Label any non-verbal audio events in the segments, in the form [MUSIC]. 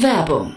Werbung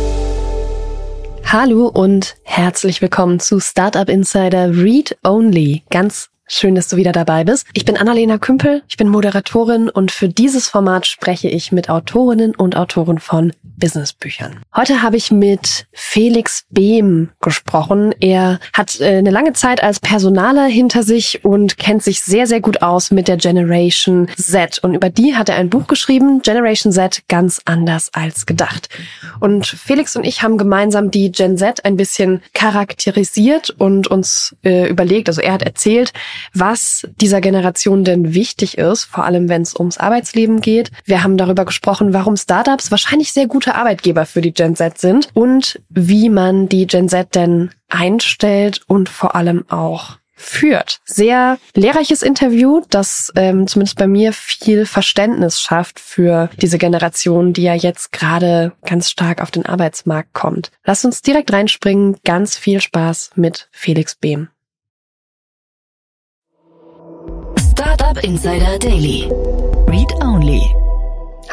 Hallo und herzlich willkommen zu Startup Insider Read Only. Ganz Schön, dass du wieder dabei bist. Ich bin Annalena Kümpel, ich bin Moderatorin und für dieses Format spreche ich mit Autorinnen und Autoren von Businessbüchern. Heute habe ich mit Felix Behm gesprochen. Er hat äh, eine lange Zeit als Personaler hinter sich und kennt sich sehr, sehr gut aus mit der Generation Z. Und über die hat er ein Buch geschrieben, Generation Z, ganz anders als gedacht. Und Felix und ich haben gemeinsam die Gen Z ein bisschen charakterisiert und uns äh, überlegt, also er hat erzählt, was dieser Generation denn wichtig ist, vor allem wenn es ums Arbeitsleben geht. Wir haben darüber gesprochen, warum Startups wahrscheinlich sehr gute Arbeitgeber für die Gen Z sind und wie man die Gen Z denn einstellt und vor allem auch führt. Sehr lehrreiches Interview, das ähm, zumindest bei mir viel Verständnis schafft für diese Generation, die ja jetzt gerade ganz stark auf den Arbeitsmarkt kommt. Lasst uns direkt reinspringen. Ganz viel Spaß mit Felix Behm. Startup Insider Daily. Read Only.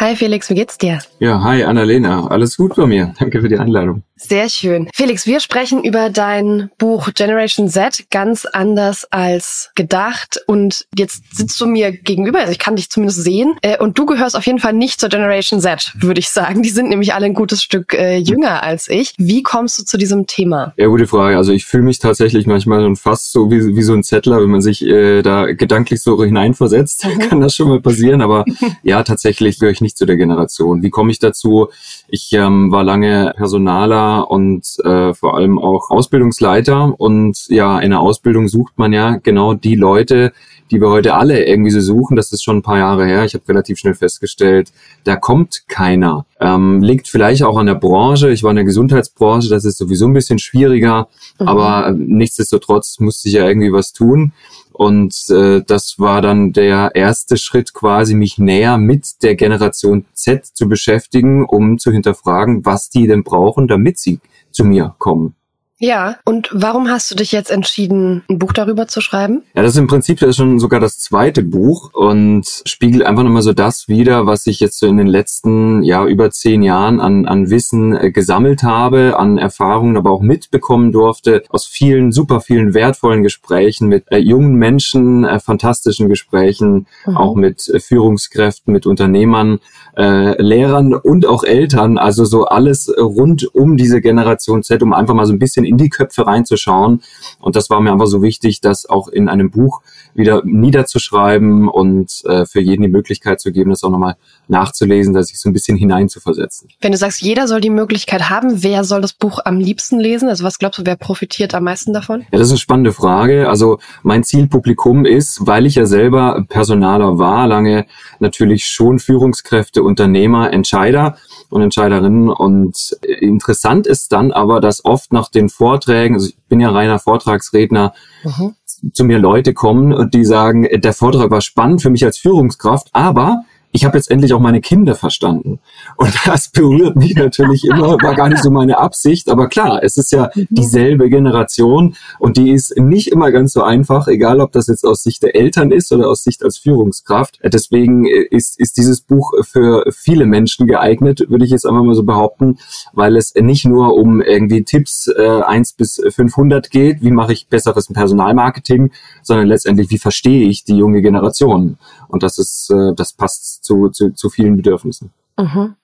Hi Felix, wie geht's dir? Ja, hi Annalena, alles gut bei mir. Danke für die Einladung. Sehr schön. Felix, wir sprechen über dein Buch Generation Z ganz anders als gedacht. Und jetzt sitzt du mir gegenüber, also ich kann dich zumindest sehen. Äh, und du gehörst auf jeden Fall nicht zur Generation Z, würde ich sagen. Die sind nämlich alle ein gutes Stück äh, jünger als ich. Wie kommst du zu diesem Thema? Ja, gute Frage. Also ich fühle mich tatsächlich manchmal schon fast so wie, wie so ein Zettler, wenn man sich äh, da gedanklich so [LAUGHS] hineinversetzt. Mhm. Kann das schon mal passieren. Aber [LAUGHS] ja, tatsächlich gehöre ich nicht zu der Generation. Wie komme ich dazu? Ich ähm, war lange Personaler und äh, vor allem auch Ausbildungsleiter. Und ja, in der Ausbildung sucht man ja genau die Leute, die wir heute alle irgendwie so suchen. Das ist schon ein paar Jahre her. Ich habe relativ schnell festgestellt, da kommt keiner. Ähm, liegt vielleicht auch an der Branche. Ich war in der Gesundheitsbranche, das ist sowieso ein bisschen schwieriger. Mhm. Aber äh, nichtsdestotrotz musste ich ja irgendwie was tun. Und äh, das war dann der erste Schritt, quasi mich näher mit der Generation Z zu beschäftigen, um zu hinterfragen, was die denn brauchen, damit sie zu mir kommen. Ja, und warum hast du dich jetzt entschieden, ein Buch darüber zu schreiben? Ja, das ist im Prinzip das ist schon sogar das zweite Buch und spiegelt einfach nochmal so das wider, was ich jetzt so in den letzten, ja, über zehn Jahren an, an Wissen äh, gesammelt habe, an Erfahrungen, aber auch mitbekommen durfte, aus vielen, super vielen wertvollen Gesprächen mit äh, jungen Menschen, äh, fantastischen Gesprächen, mhm. auch mit äh, Führungskräften, mit Unternehmern, äh, Lehrern und auch Eltern, also so alles rund um diese Generation Z, um einfach mal so ein bisschen in die Köpfe reinzuschauen. Und das war mir einfach so wichtig, das auch in einem Buch wieder niederzuschreiben und äh, für jeden die Möglichkeit zu geben, das auch nochmal nachzulesen, da sich so ein bisschen hineinzuversetzen. Wenn du sagst, jeder soll die Möglichkeit haben, wer soll das Buch am liebsten lesen? Also was glaubst du, wer profitiert am meisten davon? Ja, das ist eine spannende Frage. Also mein Zielpublikum ist, weil ich ja selber Personaler war, lange natürlich schon Führungskräfte, Unternehmer, Entscheider und Entscheiderinnen. Und interessant ist dann aber, dass oft nach den Vorträgen, also ich bin ja reiner Vortragsredner, mhm. Zu mir Leute kommen und die sagen, der Vortrag war spannend für mich als Führungskraft, aber ich habe jetzt endlich auch meine Kinder verstanden. Und das berührt mich natürlich immer, war gar nicht so meine Absicht, aber klar, es ist ja dieselbe Generation und die ist nicht immer ganz so einfach, egal ob das jetzt aus Sicht der Eltern ist oder aus Sicht als Führungskraft. Deswegen ist, ist dieses Buch für viele Menschen geeignet, würde ich jetzt einfach mal so behaupten, weil es nicht nur um irgendwie Tipps äh, 1 bis 500 geht, wie mache ich besseres Personalmarketing, sondern letztendlich, wie verstehe ich die junge Generation. Und das ist, äh, das passt zu, zu, zu vielen Bedürfnissen. Mhm.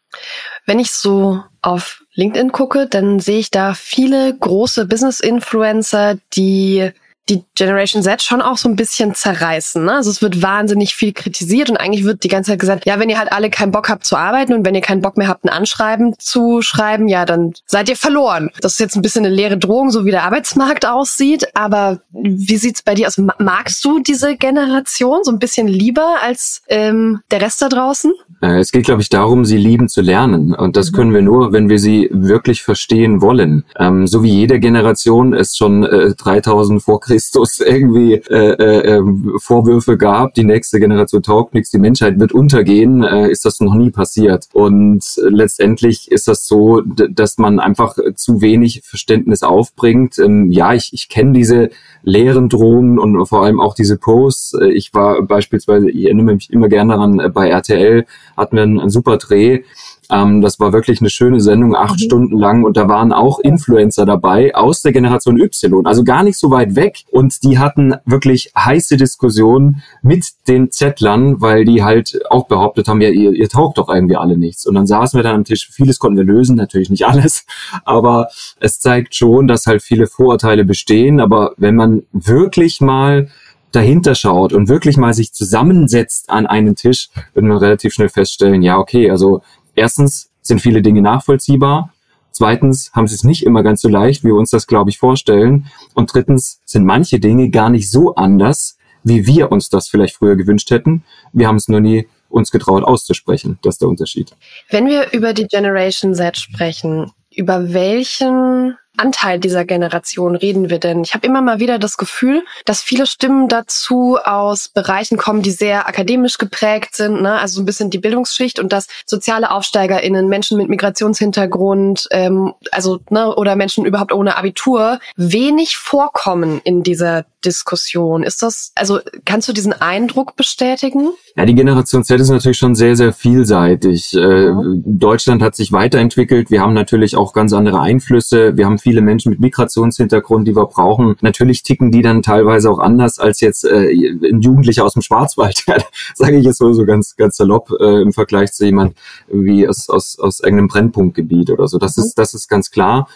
Wenn ich so auf LinkedIn gucke, dann sehe ich da viele große Business-Influencer, die die Generation Z schon auch so ein bisschen zerreißen. Ne? Also es wird wahnsinnig viel kritisiert und eigentlich wird die ganze Zeit gesagt, ja, wenn ihr halt alle keinen Bock habt zu arbeiten und wenn ihr keinen Bock mehr habt, ein Anschreiben zu schreiben, ja, dann seid ihr verloren. Das ist jetzt ein bisschen eine leere Drohung, so wie der Arbeitsmarkt aussieht. Aber wie sieht's bei dir aus? Magst du diese Generation so ein bisschen lieber als ähm, der Rest da draußen? Äh, es geht, glaube ich, darum, sie lieben zu lernen. Und das mhm. können wir nur, wenn wir sie wirklich verstehen wollen. Ähm, so wie jede Generation es schon äh, 3000 vor Christus irgendwie äh, äh, ähm, Vorwürfe gab, die nächste Generation taugt nichts, die Menschheit wird untergehen, äh, ist das noch nie passiert. Und letztendlich ist das so, dass man einfach zu wenig Verständnis aufbringt. Ähm, ja, ich, ich kenne diese leeren Drohungen und vor allem auch diese Posts. Äh, ich war beispielsweise, ich erinnere mich immer gerne daran, äh, bei RTL hatten wir einen, einen super Dreh ähm, das war wirklich eine schöne Sendung, acht mhm. Stunden lang. Und da waren auch Influencer dabei aus der Generation Y, also gar nicht so weit weg. Und die hatten wirklich heiße Diskussionen mit den Zettlern, weil die halt auch behauptet haben, ja, ihr, ihr taugt doch irgendwie alle nichts. Und dann saßen wir dann am Tisch, vieles konnten wir lösen, natürlich nicht alles, [LAUGHS] aber es zeigt schon, dass halt viele Vorurteile bestehen. Aber wenn man wirklich mal dahinter schaut und wirklich mal sich zusammensetzt an einen Tisch, wird man relativ schnell feststellen, ja, okay, also erstens sind viele Dinge nachvollziehbar. Zweitens haben sie es nicht immer ganz so leicht, wie wir uns das, glaube ich, vorstellen. Und drittens sind manche Dinge gar nicht so anders, wie wir uns das vielleicht früher gewünscht hätten. Wir haben es nur nie uns getraut auszusprechen. Das ist der Unterschied. Wenn wir über die Generation Z sprechen, über welchen Anteil dieser Generation reden wir denn? Ich habe immer mal wieder das Gefühl, dass viele Stimmen dazu aus Bereichen kommen, die sehr akademisch geprägt sind, ne? also so ein bisschen die Bildungsschicht und dass soziale AufsteigerInnen, Menschen mit Migrationshintergrund, ähm, also ne, oder Menschen überhaupt ohne Abitur wenig vorkommen in dieser Diskussion. Ist das, also kannst du diesen Eindruck bestätigen? Ja, die Generation Z ist natürlich schon sehr, sehr vielseitig. Äh, Deutschland hat sich weiterentwickelt. Wir haben natürlich auch ganz andere Einflüsse. Wir haben viele Menschen mit Migrationshintergrund, die wir brauchen. Natürlich ticken die dann teilweise auch anders als jetzt äh, ein Jugendlicher aus dem Schwarzwald, [LAUGHS] sage ich jetzt so, so ganz, ganz salopp äh, im Vergleich zu jemand wie aus, aus, aus irgendeinem Brennpunktgebiet oder so. Das mhm. ist, das ist ganz klar.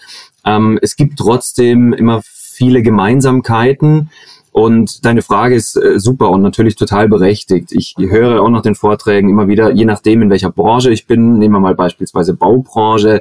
Ähm, es gibt trotzdem immer viele Gemeinsamkeiten. Und deine Frage ist äh, super und natürlich total berechtigt. Ich höre auch nach den Vorträgen immer wieder, je nachdem, in welcher Branche ich bin, nehmen wir mal beispielsweise Baubranche,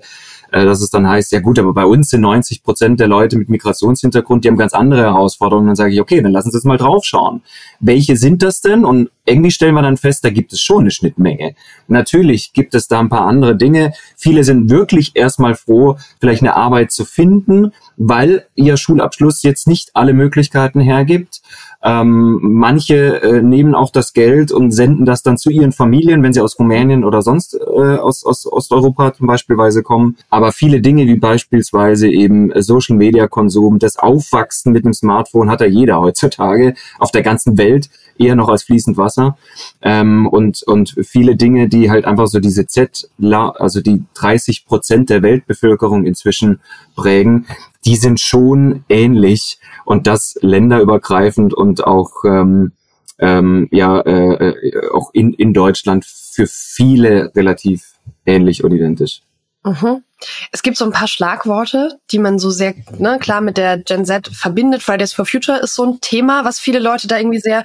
äh, dass es dann heißt, ja gut, aber bei uns sind 90 Prozent der Leute mit Migrationshintergrund, die haben ganz andere Herausforderungen. Dann sage ich, okay, dann lassen Sie jetzt mal draufschauen. Welche sind das denn? Und irgendwie stellen wir dann fest, da gibt es schon eine Schnittmenge. Natürlich gibt es da ein paar andere Dinge. Viele sind wirklich erstmal froh, vielleicht eine Arbeit zu finden, weil ihr Schulabschluss jetzt nicht alle Möglichkeiten hergibt. Ähm, manche äh, nehmen auch das Geld und senden das dann zu ihren Familien, wenn sie aus Rumänien oder sonst äh, aus, aus Osteuropa zum Beispiel kommen. Aber viele Dinge wie beispielsweise eben Social Media Konsum, das Aufwachsen mit dem Smartphone hat ja jeder heutzutage auf der ganzen Welt eher noch als fließend Wasser. Ähm, und, und viele Dinge, die halt einfach so diese Z, also die 30 Prozent der Weltbevölkerung inzwischen prägen, die sind schon ähnlich und das länderübergreifend und auch ähm, ähm, ja äh, äh, auch in, in Deutschland für viele relativ ähnlich und identisch. Mhm. Es gibt so ein paar Schlagworte, die man so sehr ne, klar mit der Gen Z verbindet. Fridays for Future ist so ein Thema, was viele Leute da irgendwie sehr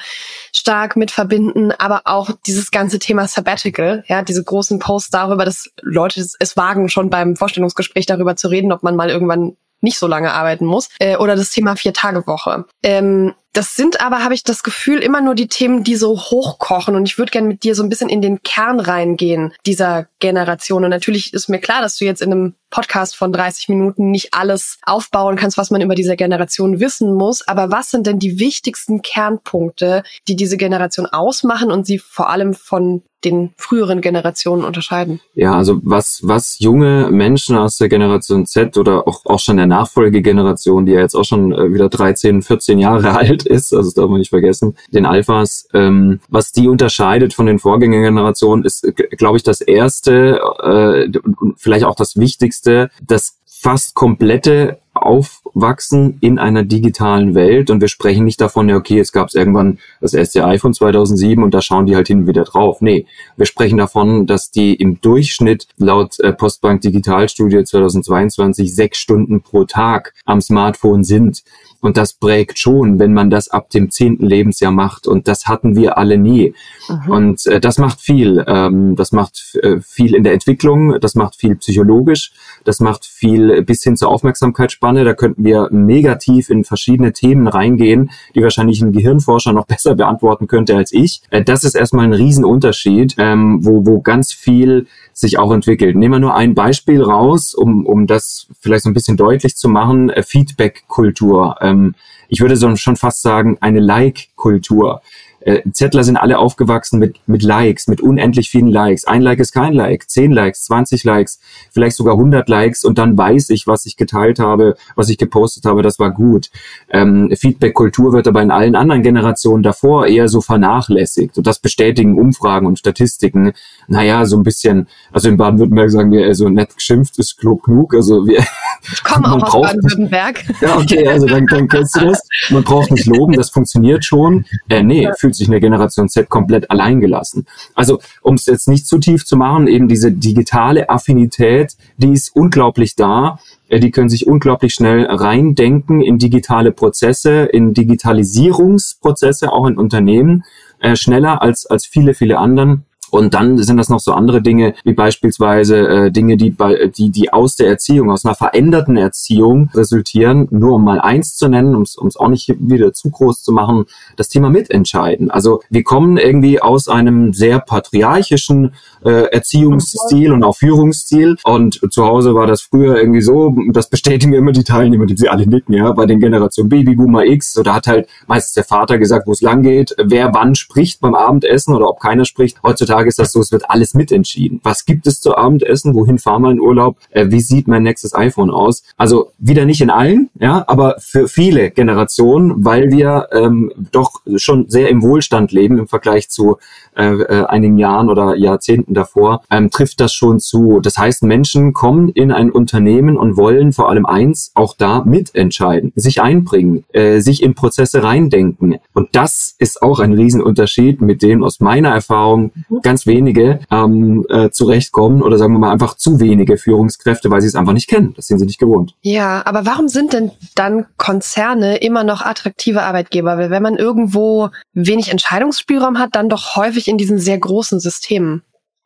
stark mit verbinden, aber auch dieses ganze Thema Sabbatical, ja, diese großen Posts darüber, dass Leute es, es wagen, schon beim Vorstellungsgespräch darüber zu reden, ob man mal irgendwann nicht so lange arbeiten muss. Äh, oder das Thema Vier-Tage-Woche. Ähm, das sind aber, habe ich das Gefühl, immer nur die Themen, die so hochkochen. Und ich würde gerne mit dir so ein bisschen in den Kern reingehen dieser Generation. Und natürlich ist mir klar, dass du jetzt in einem Podcast von 30 Minuten nicht alles aufbauen kannst, was man über diese Generation wissen muss. Aber was sind denn die wichtigsten Kernpunkte, die diese Generation ausmachen und sie vor allem von den früheren Generationen unterscheiden? Ja, also was, was junge Menschen aus der Generation Z oder auch, auch schon der Nachfolgegeneration, die ja jetzt auch schon äh, wieder 13, 14 Jahre [LAUGHS] alt ist, also das darf man nicht vergessen, den Alphas, ähm, was die unterscheidet von den Vorgängergenerationen, ist, glaube ich, das erste äh, und vielleicht auch das Wichtigste, das fast komplette aufwachsen in einer digitalen Welt und wir sprechen nicht davon, ja, okay, jetzt gab es irgendwann das erste iPhone 2007 und da schauen die halt hin und wieder drauf. Nee, wir sprechen davon, dass die im Durchschnitt laut äh, Postbank Digitalstudie 2022 sechs Stunden pro Tag am Smartphone sind. Und das prägt schon, wenn man das ab dem zehnten Lebensjahr macht. Und das hatten wir alle nie. Mhm. Und äh, das macht viel. Ähm, das macht äh, viel in der Entwicklung, das macht viel psychologisch, das macht viel bis hin zur Aufmerksamkeitsspanne. Da könnten wir negativ in verschiedene Themen reingehen, die wahrscheinlich ein Gehirnforscher noch [LAUGHS] besser beantworten könnte als ich. Äh, das ist erstmal ein Riesenunterschied, ähm, wo, wo ganz viel sich auch entwickelt. Nehmen wir nur ein Beispiel raus, um, um das vielleicht so ein bisschen deutlich zu machen. Äh, Feedback-Kultur. Ähm, ich würde so schon fast sagen, eine Like-Kultur äh, Zettler sind alle aufgewachsen mit, mit Likes, mit unendlich vielen Likes. Ein Like ist kein Like, zehn Likes, 20 Likes, vielleicht sogar 100 Likes und dann weiß ich, was ich geteilt habe, was ich gepostet habe, das war gut. Ähm, Feedback-Kultur wird aber in allen anderen Generationen davor eher so vernachlässigt und das bestätigen Umfragen und Statistiken. Naja, so ein bisschen, also in Baden-Württemberg sagen wir, also nett geschimpft ist klug genug, also wir... Ich komme auch aus Baden-Württemberg. Ja, okay, also dann, dann kennst du das. Man braucht nicht loben, das funktioniert schon. Äh, nee, fühlt fühlt sich eine Generation Z komplett alleingelassen. Also, um es jetzt nicht zu tief zu machen, eben diese digitale Affinität, die ist unglaublich da. Äh, die können sich unglaublich schnell reindenken in digitale Prozesse, in Digitalisierungsprozesse, auch in Unternehmen, äh, schneller als, als viele, viele anderen. Und dann sind das noch so andere Dinge, wie beispielsweise äh, Dinge, die, bei, die, die aus der Erziehung, aus einer veränderten Erziehung resultieren. Nur um mal eins zu nennen, um es auch nicht wieder zu groß zu machen, das Thema Mitentscheiden. Also wir kommen irgendwie aus einem sehr patriarchischen äh, Erziehungsstil und auch Führungsstil. Und zu Hause war das früher irgendwie so, das bestätigen immer die Teilnehmer, die sie alle nicken, ja, bei den Generationen Babyboomer X. So, da hat halt meistens der Vater gesagt, wo es lang geht, wer wann spricht beim Abendessen oder ob keiner spricht. Heutzutage Heutzutage ist das so, es wird alles mitentschieden. Was gibt es zu Abendessen? Wohin fahren wir in Urlaub? Äh, wie sieht mein nächstes iPhone aus? Also wieder nicht in allen, ja, aber für viele Generationen, weil wir ähm, doch schon sehr im Wohlstand leben im Vergleich zu äh, äh, einigen Jahren oder Jahrzehnten davor, ähm, trifft das schon zu. Das heißt, Menschen kommen in ein Unternehmen und wollen vor allem eins, auch da mitentscheiden, sich einbringen, äh, sich in Prozesse reindenken. Und das ist auch ein Riesenunterschied mit dem aus meiner Erfahrung ganz wenige ähm, äh, zurechtkommen oder sagen wir mal einfach zu wenige Führungskräfte, weil sie es einfach nicht kennen. Das sind sie nicht gewohnt. Ja, aber warum sind denn dann Konzerne immer noch attraktive Arbeitgeber? Weil wenn man irgendwo wenig Entscheidungsspielraum hat, dann doch häufig in diesen sehr großen Systemen.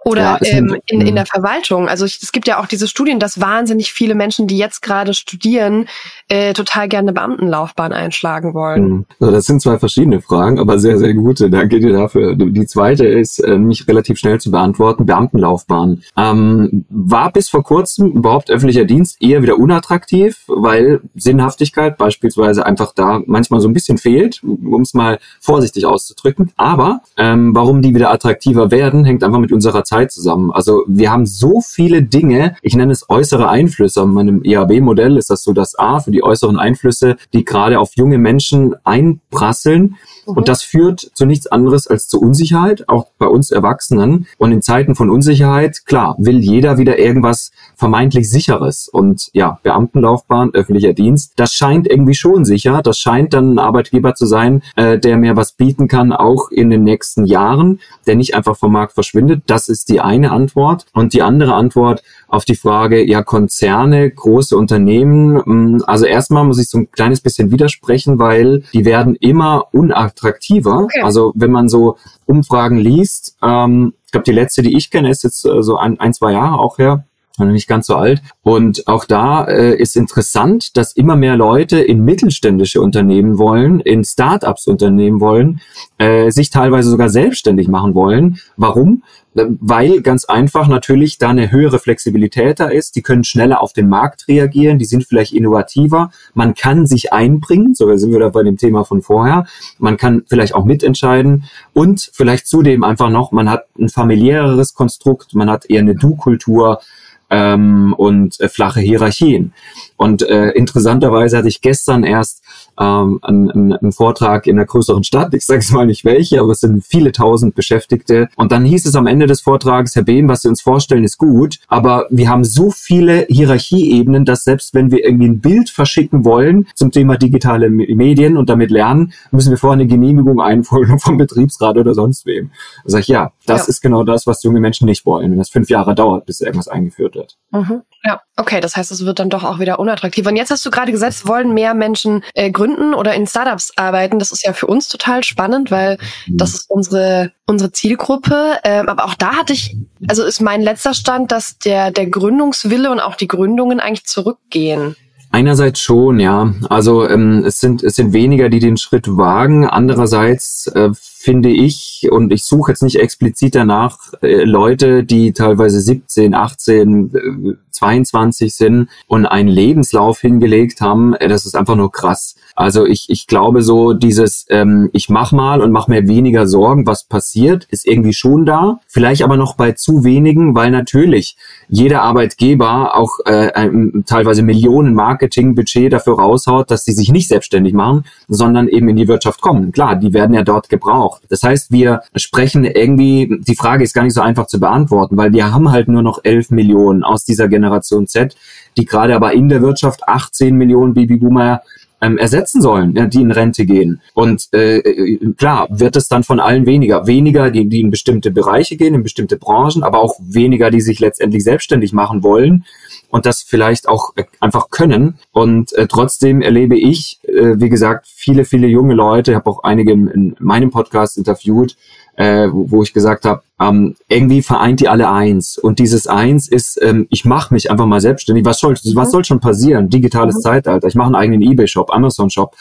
Oder ja, ähm, in, in der Verwaltung. Also ich, es gibt ja auch diese Studien, dass wahnsinnig viele Menschen, die jetzt gerade studieren, äh, total gerne eine Beamtenlaufbahn einschlagen wollen. Also das sind zwei verschiedene Fragen, aber sehr, sehr gute. Danke dir dafür. Die zweite ist äh, mich relativ schnell zu beantworten. Beamtenlaufbahn. Ähm, war bis vor kurzem überhaupt öffentlicher Dienst eher wieder unattraktiv, weil Sinnhaftigkeit beispielsweise einfach da manchmal so ein bisschen fehlt, um es mal vorsichtig auszudrücken. Aber ähm, warum die wieder attraktiver werden, hängt einfach mit unserer Zeit Zeit zusammen. Also wir haben so viele Dinge, ich nenne es äußere Einflüsse. In meinem EAB-Modell ist das so das A für die äußeren Einflüsse, die gerade auf junge Menschen einprasseln. Und mhm. das führt zu nichts anderes als zu Unsicherheit, auch bei uns Erwachsenen. Und in Zeiten von Unsicherheit, klar, will jeder wieder irgendwas vermeintlich Sicheres. Und ja, Beamtenlaufbahn, öffentlicher Dienst, das scheint irgendwie schon sicher. Das scheint dann ein Arbeitgeber zu sein, äh, der mir was bieten kann, auch in den nächsten Jahren, der nicht einfach vom Markt verschwindet. Das ist die eine Antwort. Und die andere Antwort auf die Frage, ja, Konzerne, große Unternehmen. Mm, also erstmal muss ich so ein kleines bisschen widersprechen, weil die werden immer unattraktiver. Okay. Also wenn man so Umfragen liest, ähm, ich glaube, die letzte, die ich kenne, ist jetzt äh, so ein, ein, zwei Jahre auch her noch nicht ganz so alt. Und auch da äh, ist interessant, dass immer mehr Leute in mittelständische Unternehmen wollen, in Startups Unternehmen wollen, äh, sich teilweise sogar selbstständig machen wollen. Warum? Weil ganz einfach natürlich da eine höhere Flexibilität da ist. Die können schneller auf den Markt reagieren, die sind vielleicht innovativer. Man kann sich einbringen, so sind wir da bei dem Thema von vorher. Man kann vielleicht auch mitentscheiden und vielleicht zudem einfach noch, man hat ein familiäreres Konstrukt, man hat eher eine Du-Kultur ähm, und äh, flache Hierarchien. Und äh, interessanterweise hatte ich gestern erst ähm, einen, einen Vortrag in einer größeren Stadt. Ich sage es mal nicht welche, aber es sind viele tausend Beschäftigte. Und dann hieß es am Ende des Vortrags, Herr Behm, was Sie uns vorstellen, ist gut, aber wir haben so viele Hierarchieebenen, dass selbst wenn wir irgendwie ein Bild verschicken wollen zum Thema digitale Medien und damit lernen, müssen wir vorher eine Genehmigung einholen [LAUGHS] vom Betriebsrat oder sonst wem. Da sage ich, ja, das ja. ist genau das, was junge Menschen nicht wollen, wenn das fünf Jahre dauert, bis irgendwas eingeführt wird. Mhm. Ja, okay, das heißt, es wird dann doch auch wieder unattraktiv. Und jetzt hast du gerade gesagt, es wollen mehr Menschen äh, gründen oder in Startups arbeiten. Das ist ja für uns total spannend, weil mhm. das ist unsere unsere Zielgruppe. Ähm, aber auch da hatte ich, also ist mein letzter Stand, dass der der Gründungswille und auch die Gründungen eigentlich zurückgehen. Einerseits schon, ja. Also ähm, es sind es sind weniger, die den Schritt wagen. Andererseits äh, finde ich, und ich suche jetzt nicht explizit danach, äh, Leute, die teilweise 17, 18, äh, 22 sind und einen Lebenslauf hingelegt haben, äh, das ist einfach nur krass. Also ich, ich glaube so, dieses ähm, ich mach mal und mach mir weniger Sorgen, was passiert, ist irgendwie schon da. Vielleicht aber noch bei zu wenigen, weil natürlich jeder Arbeitgeber auch äh, ein, teilweise Millionen Marketingbudget dafür raushaut, dass sie sich nicht selbstständig machen, sondern eben in die Wirtschaft kommen. Klar, die werden ja dort gebraucht auch. Das heißt, wir sprechen irgendwie, die Frage ist gar nicht so einfach zu beantworten, weil wir haben halt nur noch 11 Millionen aus dieser Generation Z, die gerade aber in der Wirtschaft 18 Millionen Babyboomer ähm, ersetzen sollen, ja, die in Rente gehen. Und äh, klar, wird es dann von allen weniger. Weniger, die, die in bestimmte Bereiche gehen, in bestimmte Branchen, aber auch weniger, die sich letztendlich selbstständig machen wollen und das vielleicht auch äh, einfach können. Und äh, trotzdem erlebe ich, äh, wie gesagt, viele, viele junge Leute, ich habe auch einige in, in meinem Podcast interviewt, äh, wo, wo ich gesagt habe, ähm, irgendwie vereint die alle eins. Und dieses Eins ist, ähm, ich mache mich einfach mal selbstständig. Was soll, was soll schon passieren? Digitales mhm. Zeitalter. Ich mache einen eigenen Ebay-Shop, Amazon-Shop,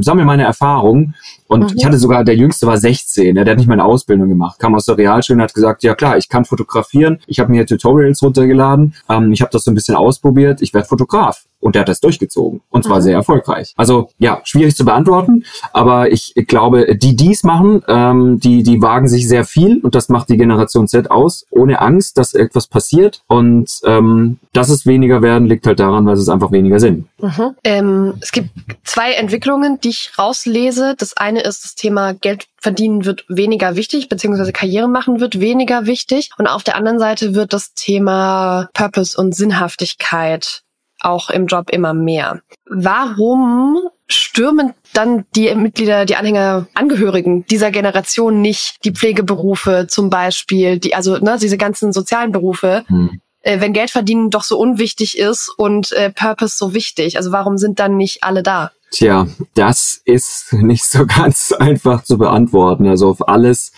sammle meine Erfahrungen. Und mhm. ich hatte sogar, der Jüngste war 16, ja, der hat nicht meine Ausbildung gemacht, kam aus der Realschule und hat gesagt, ja klar, ich kann fotografieren, ich habe mir Tutorials runtergeladen, ähm, ich habe das so ein bisschen ausprobiert, ich werde Fotograf. Und der hat das durchgezogen. Und zwar mhm. sehr erfolgreich. Also ja, schwierig zu beantworten, aber ich glaube, die dies machen, ähm, die, die wagen sich sehr viel und das macht die Generation Z aus, ohne Angst, dass etwas passiert. Und ähm, dass es weniger werden, liegt halt daran, weil es einfach weniger sind. Mhm. Ähm, es gibt zwei Entwicklungen, die ich rauslese. Das eine ist das Thema Geld verdienen wird weniger wichtig, beziehungsweise Karriere machen wird weniger wichtig. Und auf der anderen Seite wird das Thema Purpose und Sinnhaftigkeit auch im Job immer mehr. Warum stürmen dann die Mitglieder, die Anhänger, Angehörigen dieser Generation nicht die Pflegeberufe zum Beispiel, die, also ne, diese ganzen sozialen Berufe, hm. äh, wenn Geld verdienen doch so unwichtig ist und äh, Purpose so wichtig? Also warum sind dann nicht alle da? Tja, das ist nicht so [LAUGHS] ganz einfach zu beantworten. Also auf alles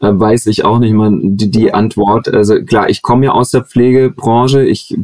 äh, weiß ich auch nicht mal die, die Antwort. Also klar, ich komme ja aus der Pflegebranche. Ich,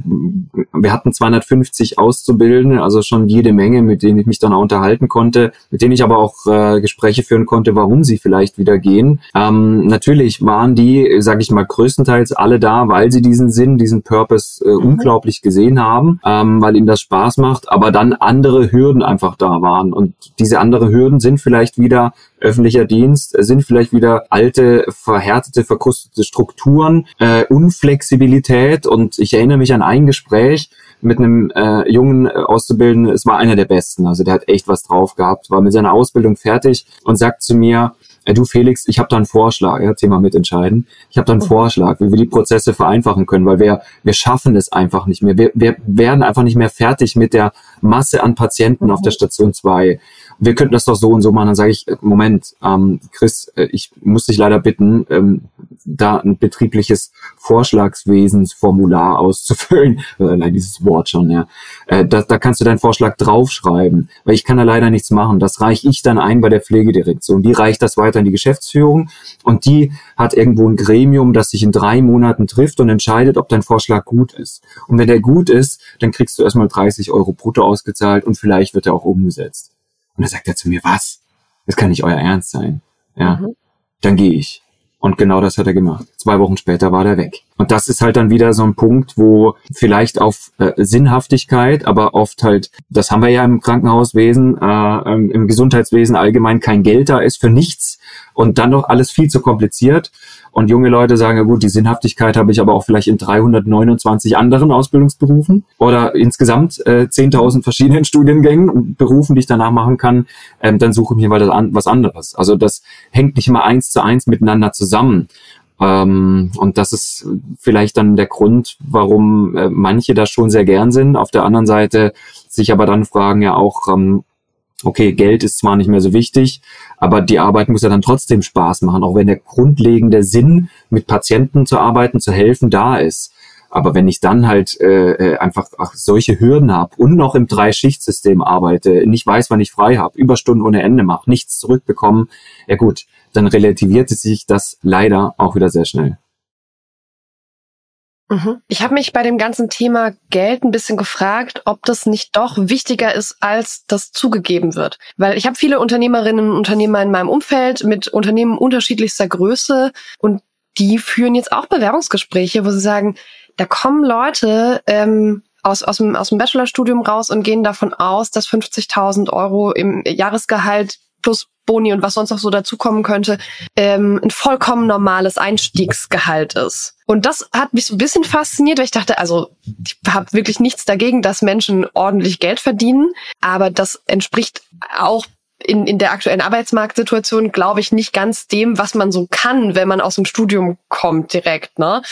wir hatten 250 Auszubildende, also schon jede Menge, mit denen ich mich dann auch unterhalten konnte, mit denen ich aber auch äh, Gespräche führen konnte, warum sie vielleicht wieder gehen. Ähm, natürlich waren die, sage ich mal, größtenteils alle da, weil sie diesen Sinn, diesen Purpose äh, mhm. unglaublich gesehen haben, ähm, weil ihnen das Spaß macht, aber dann andere Hürden einfach da waren. Und diese andere Hürden sind vielleicht wieder öffentlicher Dienst, sind vielleicht wieder alte verhärtete, verkrustete Strukturen, äh, Unflexibilität. Und ich erinnere mich an ein Gespräch mit einem äh, jungen Auszubildenden, es war einer der besten, also der hat echt was drauf gehabt, war mit seiner Ausbildung fertig und sagt zu mir, äh, du Felix, ich habe da einen Vorschlag, ja, Thema mitentscheiden. Ich habe da einen oh. Vorschlag, wie wir die Prozesse vereinfachen können, weil wir wir schaffen es einfach nicht mehr. Wir, wir werden einfach nicht mehr fertig mit der Masse an Patienten auf der mhm. Station 2 wir könnten das doch so und so machen. Dann sage ich, äh, Moment, ähm, Chris, äh, ich muss dich leider bitten, ähm, da ein betriebliches Vorschlagswesensformular auszufüllen. [LAUGHS] Nein, dieses Wort schon, ja. Äh, da, da kannst du deinen Vorschlag draufschreiben, weil ich kann da leider nichts machen. Das reiche ich dann ein bei der Pflegedirektion. Die reicht das weiter in die Geschäftsführung und die hat irgendwo ein Gremium, das sich in drei Monaten trifft und entscheidet, ob dein Vorschlag gut ist. Und wenn der gut ist, dann kriegst du erstmal 30 Euro brutto ausgezahlt und vielleicht wird er auch umgesetzt. Und dann sagt er zu mir, was? Das kann nicht euer Ernst sein. Ja. Mhm. Dann gehe ich. Und genau das hat er gemacht. Zwei Wochen später war der weg. Und das ist halt dann wieder so ein Punkt, wo vielleicht auf äh, Sinnhaftigkeit, aber oft halt, das haben wir ja im Krankenhauswesen, äh, im Gesundheitswesen allgemein kein Geld da ist für nichts und dann noch alles viel zu kompliziert. Und junge Leute sagen, ja gut, die Sinnhaftigkeit habe ich aber auch vielleicht in 329 anderen Ausbildungsberufen oder insgesamt äh, 10.000 verschiedenen [LAUGHS] Studiengängen und Berufen, die ich danach machen kann, ähm, dann suche ich mir was anderes. Also das hängt nicht immer eins zu eins miteinander zusammen. Ähm, und das ist vielleicht dann der Grund, warum äh, manche da schon sehr gern sind. Auf der anderen Seite sich aber dann fragen ja auch, ähm, okay, Geld ist zwar nicht mehr so wichtig, aber die Arbeit muss ja dann trotzdem Spaß machen, auch wenn der grundlegende Sinn, mit Patienten zu arbeiten, zu helfen, da ist. Aber wenn ich dann halt äh, äh einfach ach, solche Hürden habe und noch im Drei-Schicht-System arbeite, nicht weiß, wann ich frei habe, Überstunden ohne Ende mache, nichts zurückbekommen, ja gut, dann relativiert sich das leider auch wieder sehr schnell. Mhm. Ich habe mich bei dem ganzen Thema Geld ein bisschen gefragt, ob das nicht doch wichtiger ist, als das zugegeben wird. Weil ich habe viele Unternehmerinnen und Unternehmer in meinem Umfeld mit Unternehmen unterschiedlichster Größe und die führen jetzt auch Bewerbungsgespräche, wo sie sagen, da kommen Leute ähm, aus, aus, dem, aus dem Bachelorstudium raus und gehen davon aus, dass 50.000 Euro im Jahresgehalt plus Boni und was sonst noch so dazukommen könnte, ähm, ein vollkommen normales Einstiegsgehalt ist. Und das hat mich so ein bisschen fasziniert, weil ich dachte, also ich habe wirklich nichts dagegen, dass Menschen ordentlich Geld verdienen, aber das entspricht auch in, in der aktuellen Arbeitsmarktsituation, glaube ich, nicht ganz dem, was man so kann, wenn man aus dem Studium kommt direkt. Ne?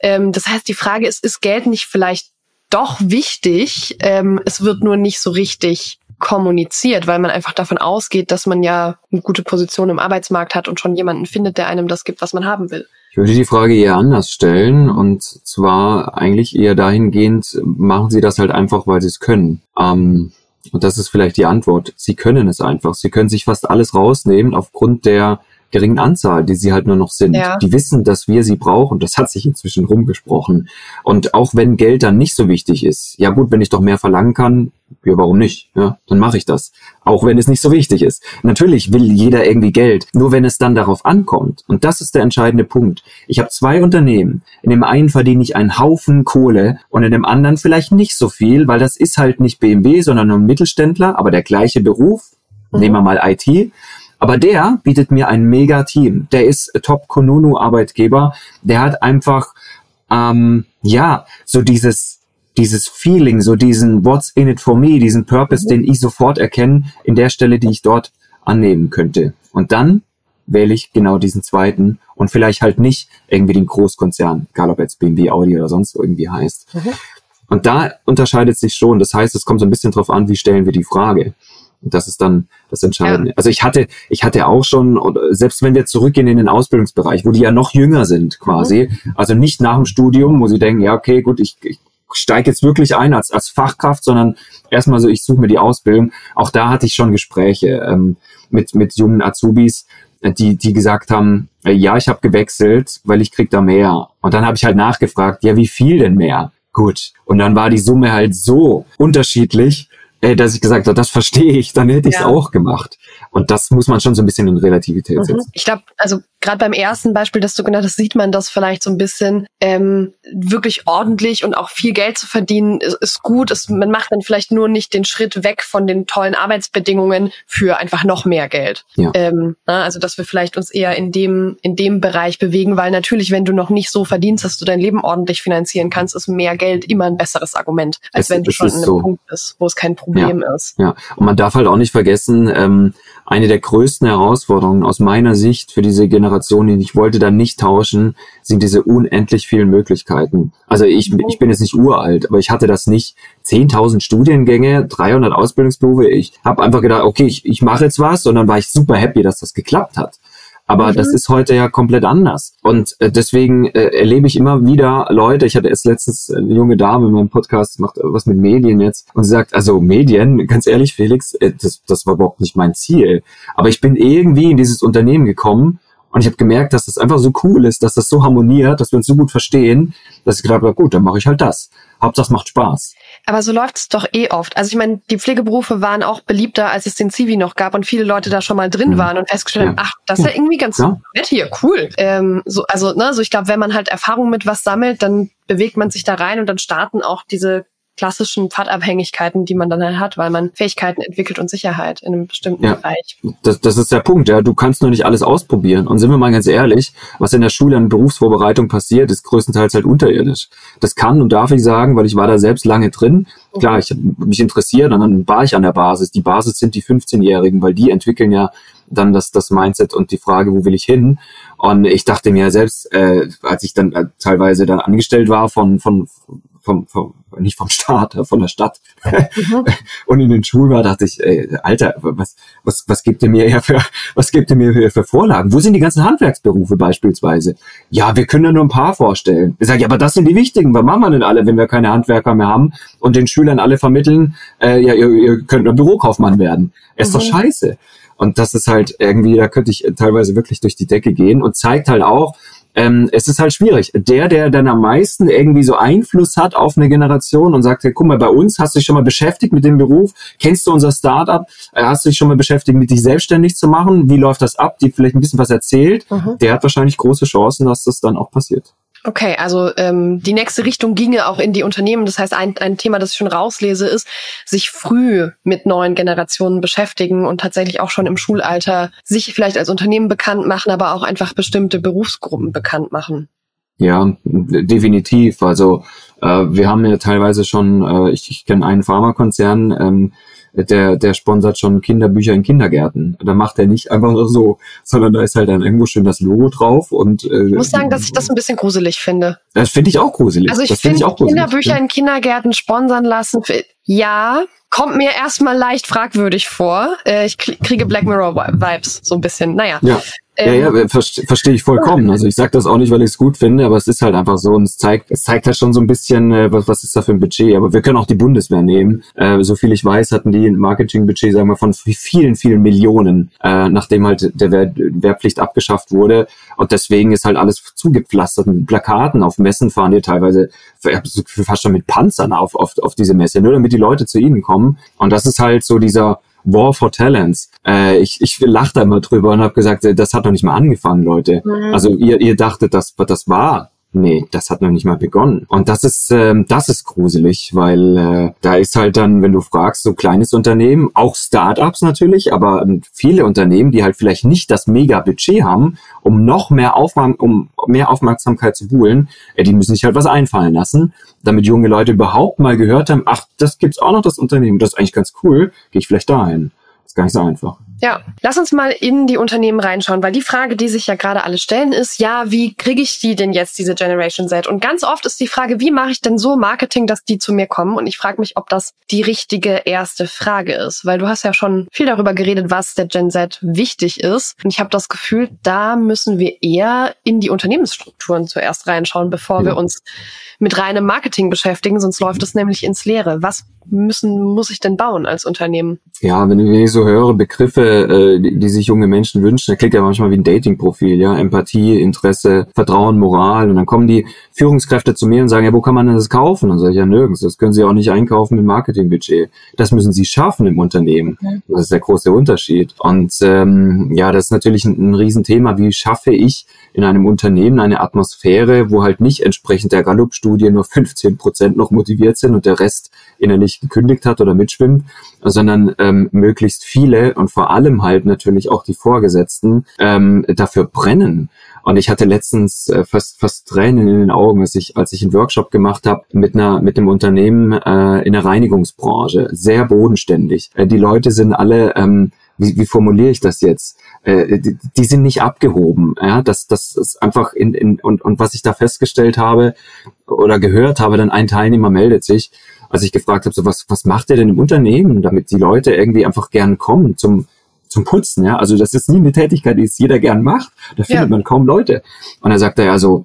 Ähm, das heißt, die Frage ist, ist Geld nicht vielleicht doch wichtig? Ähm, es wird nur nicht so richtig kommuniziert, weil man einfach davon ausgeht, dass man ja eine gute Position im Arbeitsmarkt hat und schon jemanden findet, der einem das gibt, was man haben will. Ich würde die Frage eher anders stellen und zwar eigentlich eher dahingehend, machen Sie das halt einfach, weil Sie es können. Ähm, und das ist vielleicht die Antwort. Sie können es einfach. Sie können sich fast alles rausnehmen aufgrund der geringen Anzahl, die sie halt nur noch sind. Ja. Die wissen, dass wir sie brauchen. Das hat sich inzwischen rumgesprochen. Und auch wenn Geld dann nicht so wichtig ist, ja gut, wenn ich doch mehr verlangen kann, ja, warum nicht? Ja, dann mache ich das. Auch wenn es nicht so wichtig ist. Natürlich will jeder irgendwie Geld. Nur wenn es dann darauf ankommt. Und das ist der entscheidende Punkt. Ich habe zwei Unternehmen. In dem einen verdiene ich einen Haufen Kohle und in dem anderen vielleicht nicht so viel, weil das ist halt nicht BMW, sondern nur ein Mittelständler, aber der gleiche Beruf. Mhm. Nehmen wir mal IT. Aber der bietet mir ein mega Team. Der ist Top Konunu Arbeitgeber. Der hat einfach, ähm, ja, so dieses, dieses Feeling, so diesen What's in it for me, diesen Purpose, den ich sofort erkenne in der Stelle, die ich dort annehmen könnte. Und dann wähle ich genau diesen zweiten und vielleicht halt nicht irgendwie den Großkonzern, egal ob jetzt BMW, Audi oder sonst irgendwie heißt. Mhm. Und da unterscheidet sich schon. Das heißt, es kommt so ein bisschen drauf an, wie stellen wir die Frage. Und das ist dann das Entscheidende. Ja. Also ich hatte, ich hatte auch schon, selbst wenn wir zurückgehen in den Ausbildungsbereich, wo die ja noch jünger sind quasi, mhm. also nicht nach dem Studium, wo sie denken, ja, okay, gut, ich, ich steige jetzt wirklich ein als, als Fachkraft, sondern erstmal so, ich suche mir die Ausbildung. Auch da hatte ich schon Gespräche ähm, mit, mit jungen Azubis, äh, die, die gesagt haben, äh, ja, ich habe gewechselt, weil ich krieg da mehr. Und dann habe ich halt nachgefragt, ja, wie viel denn mehr? Gut. Und dann war die Summe halt so unterschiedlich, äh, dass ich gesagt habe, das verstehe ich, dann hätte ich es ja. auch gemacht. Und das muss man schon so ein bisschen in Relativität mhm. setzen. Ich glaube, also gerade beim ersten Beispiel, das du genannt hast, sieht man das vielleicht so ein bisschen ähm, wirklich ordentlich und auch viel Geld zu verdienen ist, ist gut. Es, man macht dann vielleicht nur nicht den Schritt weg von den tollen Arbeitsbedingungen für einfach noch mehr Geld. Ja. Ähm, na, also dass wir vielleicht uns eher in dem in dem Bereich bewegen, weil natürlich, wenn du noch nicht so verdienst, dass du dein Leben ordentlich finanzieren kannst, ist mehr Geld immer ein besseres Argument, als es, wenn du schon an einem so. Punkt bist, wo es kein Problem ja. ist. Ja, und man darf halt auch nicht vergessen, ähm, eine der größten Herausforderungen aus meiner Sicht für diese Generation, die ich wollte da nicht tauschen, sind diese unendlich vielen Möglichkeiten. Also ich, ich bin jetzt nicht uralt, aber ich hatte das nicht. 10.000 Studiengänge, 300 Ausbildungsberufe. Ich habe einfach gedacht, okay, ich, ich mache jetzt was und dann war ich super happy, dass das geklappt hat. Aber mhm. das ist heute ja komplett anders. Und äh, deswegen äh, erlebe ich immer wieder Leute, ich hatte erst letztens eine junge Dame in meinem Podcast, macht was mit Medien jetzt, und sie sagt, also Medien, ganz ehrlich, Felix, äh, das, das war überhaupt nicht mein Ziel. Aber ich bin irgendwie in dieses Unternehmen gekommen Und ich habe gemerkt, dass das einfach so cool ist, dass das so harmoniert, dass wir uns so gut verstehen, dass ich gedacht habe, gut, dann mache ich halt das. Hauptsache es macht Spaß. Aber so läuft es doch eh oft. Also ich meine, die Pflegeberufe waren auch beliebter, als es den Zivi noch gab und viele Leute da schon mal drin mhm. waren und festgestellt haben, ach, das ist ja irgendwie ganz ja. nett hier, cool. Ähm, so, also, ne, so ich glaube, wenn man halt Erfahrung mit was sammelt, dann bewegt man sich da rein und dann starten auch diese klassischen Pfadabhängigkeiten, die man dann halt hat, weil man Fähigkeiten entwickelt und Sicherheit in einem bestimmten ja, Bereich. Das, das ist der Punkt, ja. Du kannst nur nicht alles ausprobieren. Und sind wir mal ganz ehrlich, was in der Schule an Berufsvorbereitung passiert, ist größtenteils halt unterirdisch. Das kann und darf ich sagen, weil ich war da selbst lange drin. Klar, ich mich interessiert und dann war ich an der Basis. Die Basis sind die 15-Jährigen, weil die entwickeln ja dann das, das Mindset und die Frage, wo will ich hin? Und ich dachte mir selbst, äh, als ich dann äh, teilweise dann angestellt war von, von vom, vom nicht vom Staat, von der Stadt mhm. [LAUGHS] und in den Schulen war, dachte ich, ey, Alter, was, was, was gibt ihr mir hier für, was gibt ihr mir hier für Vorlagen? Wo sind die ganzen Handwerksberufe beispielsweise? Ja, wir können ja nur ein paar vorstellen. Ich sage, ja, aber das sind die wichtigen. Was machen wir denn alle, wenn wir keine Handwerker mehr haben und den Schülern alle vermitteln, äh, ja, ihr, ihr könnt nur Bürokaufmann werden. Ist mhm. doch scheiße. Und das ist halt irgendwie, da könnte ich teilweise wirklich durch die Decke gehen und zeigt halt auch, ähm, es ist halt schwierig. Der, der dann am meisten irgendwie so Einfluss hat auf eine Generation und sagt, hey, guck mal, bei uns hast du dich schon mal beschäftigt mit dem Beruf, kennst du unser Startup, äh, hast du dich schon mal beschäftigt, mit dich selbstständig zu machen, wie läuft das ab, die vielleicht ein bisschen was erzählt, mhm. der hat wahrscheinlich große Chancen, dass das dann auch passiert. Okay, also ähm, die nächste Richtung ginge auch in die Unternehmen. Das heißt, ein, ein Thema, das ich schon rauslese, ist, sich früh mit neuen Generationen beschäftigen und tatsächlich auch schon im Schulalter sich vielleicht als Unternehmen bekannt machen, aber auch einfach bestimmte Berufsgruppen bekannt machen. Ja, definitiv. Also äh, wir haben ja teilweise schon, äh, ich, ich kenne einen Pharmakonzern, ähm, der, der sponsert schon Kinderbücher in Kindergärten. Da macht er nicht einfach nur so, sondern da ist halt dann irgendwo schön das Logo drauf und äh, ich muss sagen, dass ich das ein bisschen gruselig finde. Das finde ich auch gruselig. Also ich finde find Kinderbücher ja. in Kindergärten sponsern lassen, ja, kommt mir erstmal leicht fragwürdig vor. Äh, ich kriege Black Mirror Vibes so ein bisschen. Naja, ja. Ähm, ja, ja, verstehe versteh ich vollkommen. Also ich sage das auch nicht, weil ich es gut finde, aber es ist halt einfach so und es zeigt, es zeigt halt schon so ein bisschen, äh, was, was ist da für ein Budget. Aber wir können auch die Bundeswehr nehmen. Äh, so viel ich weiß, hatten die ein Marketingbudget, sagen wir, von vielen, vielen Millionen, äh, nachdem halt der Wehr, Wehrpflicht abgeschafft wurde. Und deswegen ist halt alles zugepflastert mit Plakaten. Auf Messen fahren die teilweise fast schon mit Panzern auf, auf, auf diese Messe, nur damit die Leute zu ihnen kommen. Und das ist halt so dieser War for Talents. Äh, ich ich lache da immer drüber und habe gesagt, das hat noch nicht mal angefangen, Leute. Mhm. Also ihr, ihr dachtet, das, das war Nee, das hat noch nicht mal begonnen. Und das ist, ähm, das ist gruselig, weil äh, da ist halt dann, wenn du fragst, so kleines Unternehmen, auch Startups natürlich, aber ähm, viele Unternehmen, die halt vielleicht nicht das mega Budget haben, um noch mehr, Aufmerk um mehr Aufmerksamkeit zu buhlen, äh, die müssen sich halt was einfallen lassen, damit junge Leute überhaupt mal gehört haben, ach, das gibt's auch noch das Unternehmen, das ist eigentlich ganz cool, gehe ich vielleicht dahin. Das ist gar nicht so einfach. Ja, lass uns mal in die Unternehmen reinschauen, weil die Frage, die sich ja gerade alle stellen, ist, ja, wie kriege ich die denn jetzt, diese Generation Z? Und ganz oft ist die Frage, wie mache ich denn so Marketing, dass die zu mir kommen? Und ich frage mich, ob das die richtige erste Frage ist, weil du hast ja schon viel darüber geredet, was der Gen Z wichtig ist. Und ich habe das Gefühl, da müssen wir eher in die Unternehmensstrukturen zuerst reinschauen, bevor ja. wir uns mit reinem Marketing beschäftigen, sonst läuft es nämlich ins Leere. Was müssen, muss ich denn bauen als Unternehmen? Ja, wenn ich so höre, Begriffe, äh, die, die sich junge Menschen wünschen, da klingt ja manchmal wie ein Datingprofil, ja, Empathie, Interesse, Vertrauen, Moral und dann kommen die Führungskräfte zu mir und sagen, ja, wo kann man denn das kaufen? Und sage ich, ja, nirgends, das können sie auch nicht einkaufen mit Marketingbudget. Das müssen sie schaffen im Unternehmen. Okay. Das ist der große Unterschied. Und ähm, ja, das ist natürlich ein, ein Riesenthema. Wie schaffe ich in einem Unternehmen eine Atmosphäre, wo halt nicht entsprechend der Gallup-Studie nur 15 Prozent noch motiviert sind und der Rest innerlich gekündigt hat oder mitschwimmt, sondern ähm, möglichst viele und vor allem halt natürlich auch die Vorgesetzten ähm, dafür brennen. Und ich hatte letztens äh, fast fast Tränen in den Augen, als ich als ich einen Workshop gemacht habe mit einer mit dem Unternehmen äh, in der Reinigungsbranche, sehr bodenständig. Äh, die Leute sind alle ähm, wie, wie formuliere ich das jetzt? Äh, die, die sind nicht abgehoben. Ja, das, das ist einfach in, in und, und was ich da festgestellt habe oder gehört habe, dann ein Teilnehmer meldet sich, als ich gefragt habe, so was, was macht ihr denn im Unternehmen, damit die Leute irgendwie einfach gern kommen zum zum Putzen, ja. Also das ist nie eine Tätigkeit, die es jeder gern macht. Da findet ja. man kaum Leute. Und er sagt er ja so,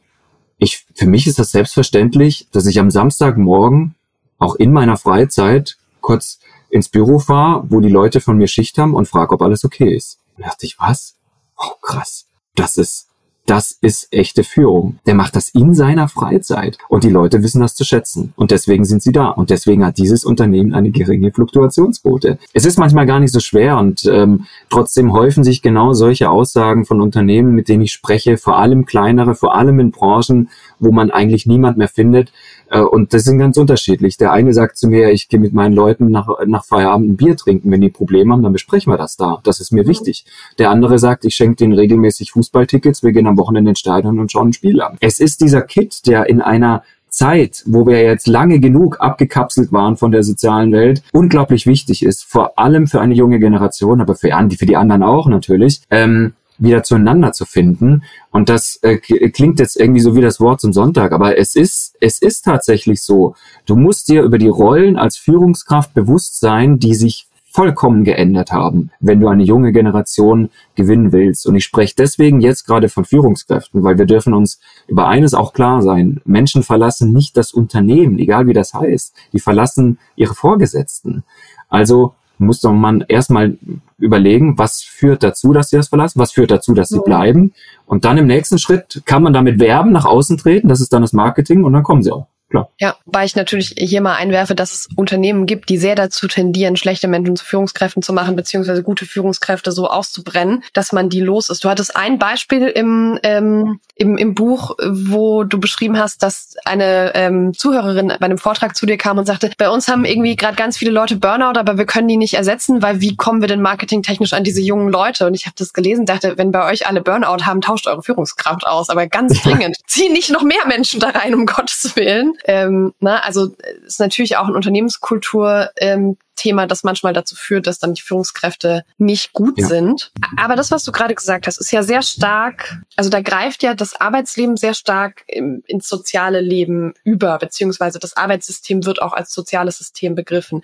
ich, für mich ist das selbstverständlich, dass ich am Samstagmorgen auch in meiner Freizeit kurz ins Büro fahre, wo die Leute von mir Schicht haben und frage, ob alles okay ist. Und da dachte ich, was? Oh, krass. das ist das ist echte Führung. Der macht das in seiner Freizeit. Und die Leute wissen das zu schätzen. Und deswegen sind sie da. Und deswegen hat dieses Unternehmen eine geringe Fluktuationsquote. Es ist manchmal gar nicht so schwer und ähm, trotzdem häufen sich genau solche Aussagen von Unternehmen, mit denen ich spreche, vor allem kleinere, vor allem in Branchen, wo man eigentlich niemand mehr findet. Äh, und das sind ganz unterschiedlich. Der eine sagt zu mir, ich gehe mit meinen Leuten nach, nach Feierabend ein Bier trinken. Wenn die Probleme haben, dann besprechen wir das da. Das ist mir mhm. wichtig. Der andere sagt, ich schenke denen regelmäßig Fußballtickets. Wir gehen am Wochenende ins Stadion und schauen ein Spiel an. Es ist dieser Kit, der in einer Zeit, wo wir jetzt lange genug abgekapselt waren von der sozialen Welt, unglaublich wichtig ist, vor allem für eine junge Generation, aber für, für die anderen auch natürlich, ähm, wieder zueinander zu finden. Und das äh, klingt jetzt irgendwie so wie das Wort zum Sonntag, aber es ist, es ist tatsächlich so. Du musst dir über die Rollen als Führungskraft bewusst sein, die sich vollkommen geändert haben, wenn du eine junge Generation gewinnen willst. Und ich spreche deswegen jetzt gerade von Führungskräften, weil wir dürfen uns über eines auch klar sein. Menschen verlassen nicht das Unternehmen, egal wie das heißt. Die verlassen ihre Vorgesetzten. Also muss doch man erstmal überlegen, was führt dazu, dass sie das verlassen, was führt dazu, dass sie bleiben. Und dann im nächsten Schritt kann man damit werben, nach außen treten, das ist dann das Marketing und dann kommen sie auch klar. Ja, weil ich natürlich hier mal einwerfe, dass es Unternehmen gibt, die sehr dazu tendieren, schlechte Menschen zu Führungskräften zu machen, beziehungsweise gute Führungskräfte so auszubrennen, dass man die los ist. Du hattest ein Beispiel im, ähm, im, im Buch, wo du beschrieben hast, dass eine ähm, Zuhörerin bei einem Vortrag zu dir kam und sagte, bei uns haben irgendwie gerade ganz viele Leute Burnout, aber wir können die nicht ersetzen, weil wie kommen wir denn marketingtechnisch an diese jungen Leute? Und ich habe das gelesen, dachte, wenn bei euch alle Burnout haben, tauscht eure Führungskraft aus, aber ganz dringend. Zieh nicht noch mehr Menschen da rein, um Gottes Willen. Ähm, na, also ist natürlich auch ein Unternehmenskultur ähm, Thema, das manchmal dazu führt, dass dann die Führungskräfte nicht gut ja. sind. Aber das, was du gerade gesagt hast, ist ja sehr stark, also da greift ja das Arbeitsleben sehr stark im, ins soziale Leben über, beziehungsweise das Arbeitssystem wird auch als soziales System begriffen.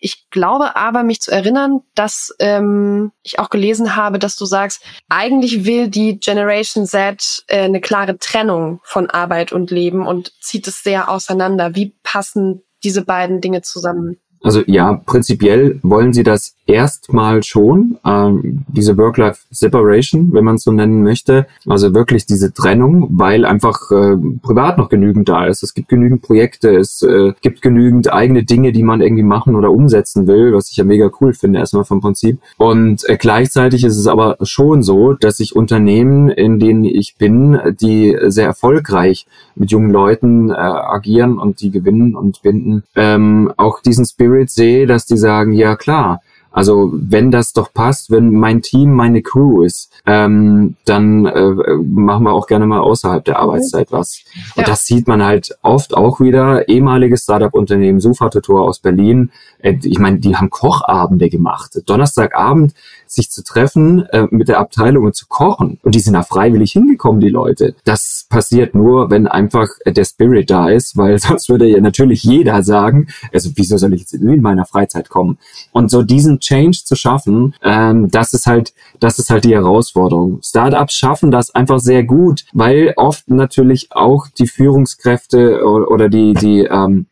Ich glaube aber, mich zu erinnern, dass ähm, ich auch gelesen habe, dass du sagst, eigentlich will die Generation Z äh, eine klare Trennung von Arbeit und Leben und zieht es sehr auseinander. Wie passen diese beiden Dinge zusammen? Also ja, prinzipiell wollen sie das erstmal schon, ähm, diese Work-Life-Separation, wenn man es so nennen möchte. Also wirklich diese Trennung, weil einfach äh, privat noch genügend da ist. Es gibt genügend Projekte, es äh, gibt genügend eigene Dinge, die man irgendwie machen oder umsetzen will, was ich ja mega cool finde, erstmal vom Prinzip. Und äh, gleichzeitig ist es aber schon so, dass sich Unternehmen, in denen ich bin, die sehr erfolgreich mit jungen Leuten äh, agieren und die gewinnen und binden, ähm, auch diesen Spirit Spirit sehe, dass die sagen, ja klar, also wenn das doch passt, wenn mein Team meine Crew ist, ähm, dann äh, machen wir auch gerne mal außerhalb der Arbeitszeit was. Und ja. das sieht man halt oft auch wieder. Ehemaliges Startup-Unternehmen Sofatutor aus Berlin. Äh, ich meine, die haben Kochabende gemacht. Donnerstagabend sich zu treffen äh, mit der Abteilung und zu kochen. Und die sind da freiwillig hingekommen, die Leute. Das passiert nur, wenn einfach der Spirit da ist, weil [LAUGHS] sonst würde ja natürlich jeder sagen, also wieso soll ich jetzt in meiner Freizeit kommen? Und so diesen Change zu schaffen, ähm, das ist halt, das ist halt die Herausforderung. Startups schaffen das einfach sehr gut, weil oft natürlich auch die Führungskräfte oder, die, die ähm,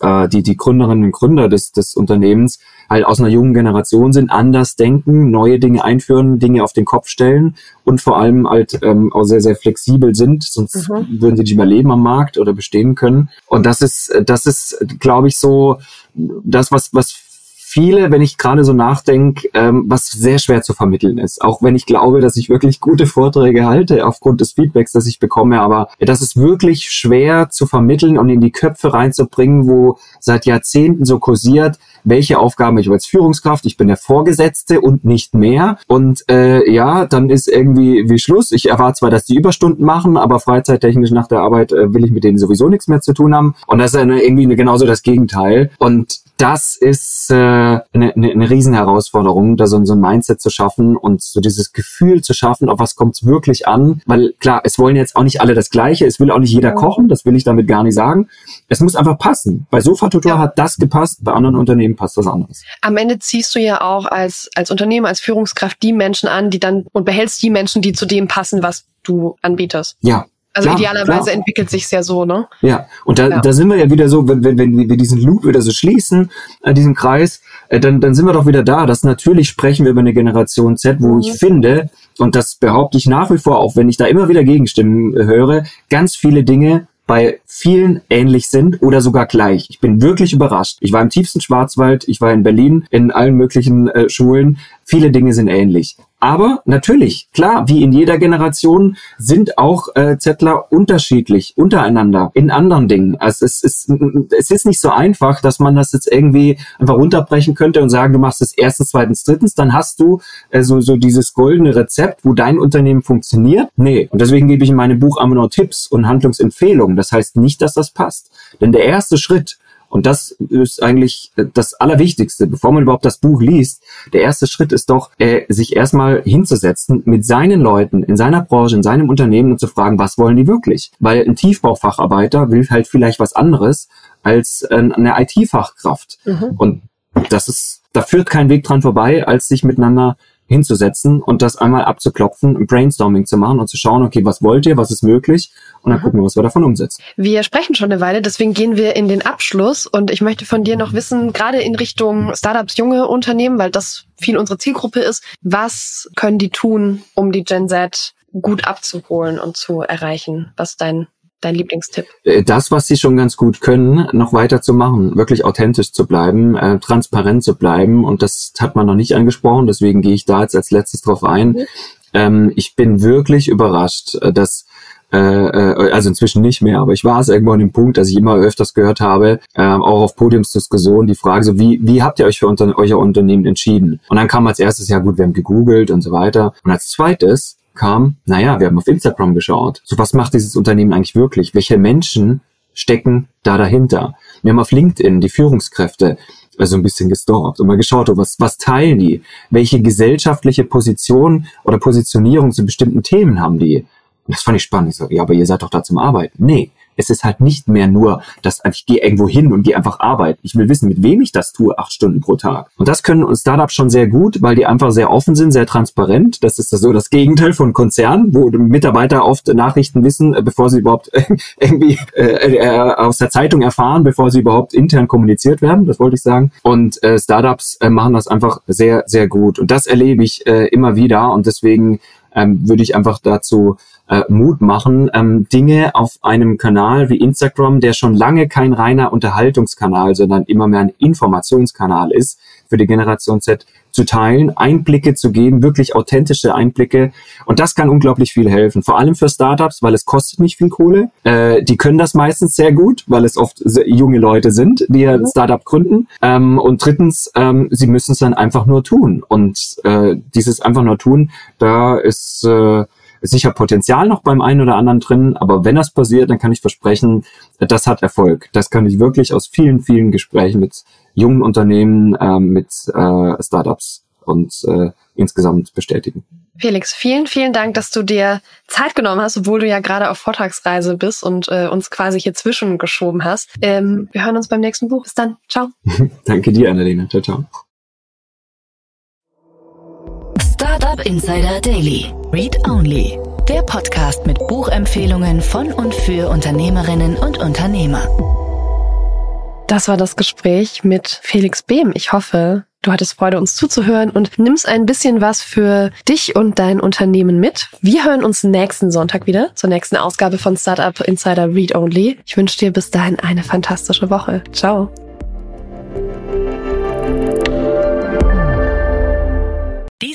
äh, die, die Gründerinnen und Gründer des, des Unternehmens halt aus einer jungen Generation sind, anders denken, neue Dinge einführen, Dinge auf den Kopf stellen und vor allem halt ähm, auch sehr, sehr flexibel sind, sonst mhm. würden sie nicht überleben am Markt oder bestehen können. Und das ist, das ist, glaube ich, so das, was, was viele, wenn ich gerade so nachdenke, ähm, was sehr schwer zu vermitteln ist. Auch wenn ich glaube, dass ich wirklich gute Vorträge halte aufgrund des Feedbacks, das ich bekomme. Aber das ist wirklich schwer zu vermitteln und in die Köpfe reinzubringen, wo seit Jahrzehnten so kursiert, welche Aufgaben ich als Führungskraft, ich bin der Vorgesetzte und nicht mehr. Und äh, ja, dann ist irgendwie wie Schluss. Ich erwarte zwar, dass die Überstunden machen, aber freizeittechnisch nach der Arbeit äh, will ich mit denen sowieso nichts mehr zu tun haben. Und das ist eine, irgendwie eine, genauso das Gegenteil. Und das ist äh, eine, eine, eine Riesenherausforderung, da so, so ein Mindset zu schaffen und so dieses Gefühl zu schaffen, auf was kommt es wirklich an. Weil klar, es wollen jetzt auch nicht alle das Gleiche, es will auch nicht jeder kochen, das will ich damit gar nicht sagen. Es muss einfach passen. Bei Sofa-Tutor ja. hat das gepasst, bei anderen Unternehmen passt das anders. Am Ende ziehst du ja auch als, als Unternehmer, als Führungskraft die Menschen an, die dann und behältst die Menschen, die zu dem passen, was du anbietest. Ja, Also klar, idealerweise klar. entwickelt sich's ja so, ne? Ja, und da, ja. da sind wir ja wieder so, wenn, wenn, wenn wir diesen Loop wieder so schließen, äh, diesen Kreis, äh, dann, dann sind wir doch wieder da, dass natürlich sprechen wir über eine Generation Z, wo mhm. ich finde, und das behaupte ich nach wie vor, auch wenn ich da immer wieder Gegenstimmen äh, höre, ganz viele Dinge bei vielen ähnlich sind oder sogar gleich. Ich bin wirklich überrascht. Ich war im tiefsten Schwarzwald, ich war in Berlin in allen möglichen äh, Schulen. Viele Dinge sind ähnlich. Aber natürlich, klar, wie in jeder Generation sind auch äh, Zettler unterschiedlich untereinander in anderen Dingen. Also es ist, es ist nicht so einfach, dass man das jetzt irgendwie einfach runterbrechen könnte und sagen, du machst es erstens, zweitens, drittens, dann hast du äh, so, so dieses goldene Rezept, wo dein Unternehmen funktioniert. Nee. Und deswegen gebe ich in meinem Buch nur Tipps und Handlungsempfehlungen. Das heißt nicht, dass das passt. Denn der erste Schritt, und das ist eigentlich das Allerwichtigste, bevor man überhaupt das Buch liest. Der erste Schritt ist doch, äh, sich erstmal hinzusetzen mit seinen Leuten in seiner Branche, in seinem Unternehmen und zu fragen, was wollen die wirklich? Weil ein Tiefbaufacharbeiter will halt vielleicht was anderes als äh, eine IT-Fachkraft. Mhm. Und das ist, da führt kein Weg dran vorbei, als sich miteinander hinzusetzen und das einmal abzuklopfen, ein Brainstorming zu machen und zu schauen, okay, was wollt ihr, was ist möglich und dann mhm. gucken wir, was wir davon umsetzen. Wir sprechen schon eine Weile, deswegen gehen wir in den Abschluss und ich möchte von dir noch wissen, gerade in Richtung Startups, junge Unternehmen, weil das viel unsere Zielgruppe ist, was können die tun, um die Gen Z gut abzuholen und zu erreichen? Was dein dein Lieblingstipp? Äh, das, was sie schon ganz gut können, noch weiter zu machen, wirklich authentisch zu bleiben, äh, transparent zu bleiben. Und das hat man noch nicht angesprochen, deswegen gehe ich da jetzt als letztes drauf ein. Mhm. Ähm, ich bin wirklich überrascht, äh, dass äh, äh, also inzwischen nicht mehr, aber ich war es irgendwo an dem Punkt, dass ich immer öfters gehört habe, äh, auch auf Podiumsdiskussionen, die Frage so, wie, wie habt ihr euch für unter, euer Unternehmen entschieden? Und dann kam als erstes, ja gut, wir haben gegoogelt und so weiter. Und als zweites, kam, naja, wir haben auf Instagram geschaut. So, was macht dieses Unternehmen eigentlich wirklich? Welche Menschen stecken da dahinter? Wir haben auf LinkedIn die Führungskräfte also ein bisschen gestalkt und mal geschaut, was, was teilen die? Welche gesellschaftliche Position oder Positionierung zu bestimmten Themen haben die? Das fand ich spannend. Ich so, ja, aber ihr seid doch da zum Arbeiten. Nee, es ist halt nicht mehr nur, dass ich gehe irgendwo hin und gehe einfach arbeiten. Ich will wissen, mit wem ich das tue, acht Stunden pro Tag. Und das können uns Startups schon sehr gut, weil die einfach sehr offen sind, sehr transparent. Das ist so das Gegenteil von Konzernen, wo Mitarbeiter oft Nachrichten wissen, äh, bevor sie überhaupt [LAUGHS] irgendwie äh, äh, aus der Zeitung erfahren, bevor sie überhaupt intern kommuniziert werden. Das wollte ich sagen. Und äh, Startups äh, machen das einfach sehr, sehr gut. Und das erlebe ich äh, immer wieder. Und deswegen ähm, würde ich einfach dazu äh, Mut machen, ähm, Dinge auf einem Kanal wie Instagram, der schon lange kein reiner Unterhaltungskanal, sondern immer mehr ein Informationskanal ist für die Generation Z, zu teilen, Einblicke zu geben, wirklich authentische Einblicke. Und das kann unglaublich viel helfen. Vor allem für Startups, weil es kostet nicht viel Kohle. Äh, die können das meistens sehr gut, weil es oft junge Leute sind, die ein Startup gründen. Ähm, und drittens, ähm, sie müssen es dann einfach nur tun. Und äh, dieses einfach nur tun, da ist äh, sicher Potenzial noch beim einen oder anderen drin, aber wenn das passiert, dann kann ich versprechen, das hat Erfolg. Das kann ich wirklich aus vielen, vielen Gesprächen mit jungen Unternehmen, äh, mit äh, Startups und äh, insgesamt bestätigen. Felix, vielen, vielen Dank, dass du dir Zeit genommen hast, obwohl du ja gerade auf Vortragsreise bist und äh, uns quasi hier zwischengeschoben hast. Ähm, wir hören uns beim nächsten Buch. Bis dann. Ciao. [LAUGHS] Danke dir, Annalena. Ciao, ciao. Startup Insider Daily. Read Only. Der Podcast mit Buchempfehlungen von und für Unternehmerinnen und Unternehmer. Das war das Gespräch mit Felix Behm. Ich hoffe, du hattest Freude, uns zuzuhören und nimmst ein bisschen was für dich und dein Unternehmen mit. Wir hören uns nächsten Sonntag wieder zur nächsten Ausgabe von Startup Insider Read Only. Ich wünsche dir bis dahin eine fantastische Woche. Ciao.